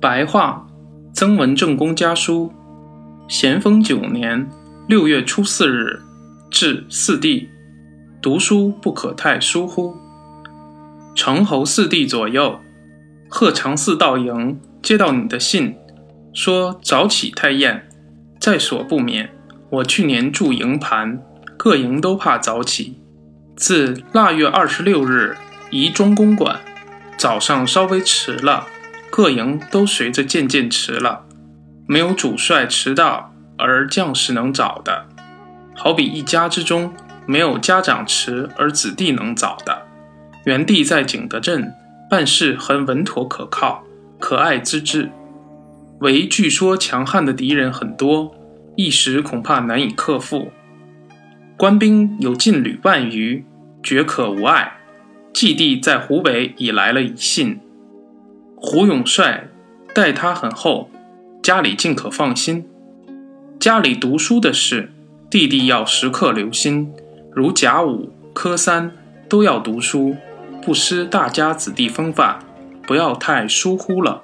白话，曾文正公家书，咸丰九年六月初四日，至四弟，读书不可太疏忽。承侯四弟左右，鹤长寺道营接到你的信，说早起太晏，在所不免。我去年住营盘，各营都怕早起。自腊月二十六日移中公馆，早上稍微迟了。各营都随着渐渐迟了，没有主帅迟到而将士能早的，好比一家之中没有家长迟而子弟能早的。元帝在景德镇办事很稳妥可靠，可爱之至。唯据说强悍的敌人很多，一时恐怕难以克服。官兵有近旅万余，绝可无碍。季帝在湖北已来了一信。胡永帅待他很厚，家里尽可放心。家里读书的事，弟弟要时刻留心，如甲午、科三都要读书，不失大家子弟风范，不要太疏忽了。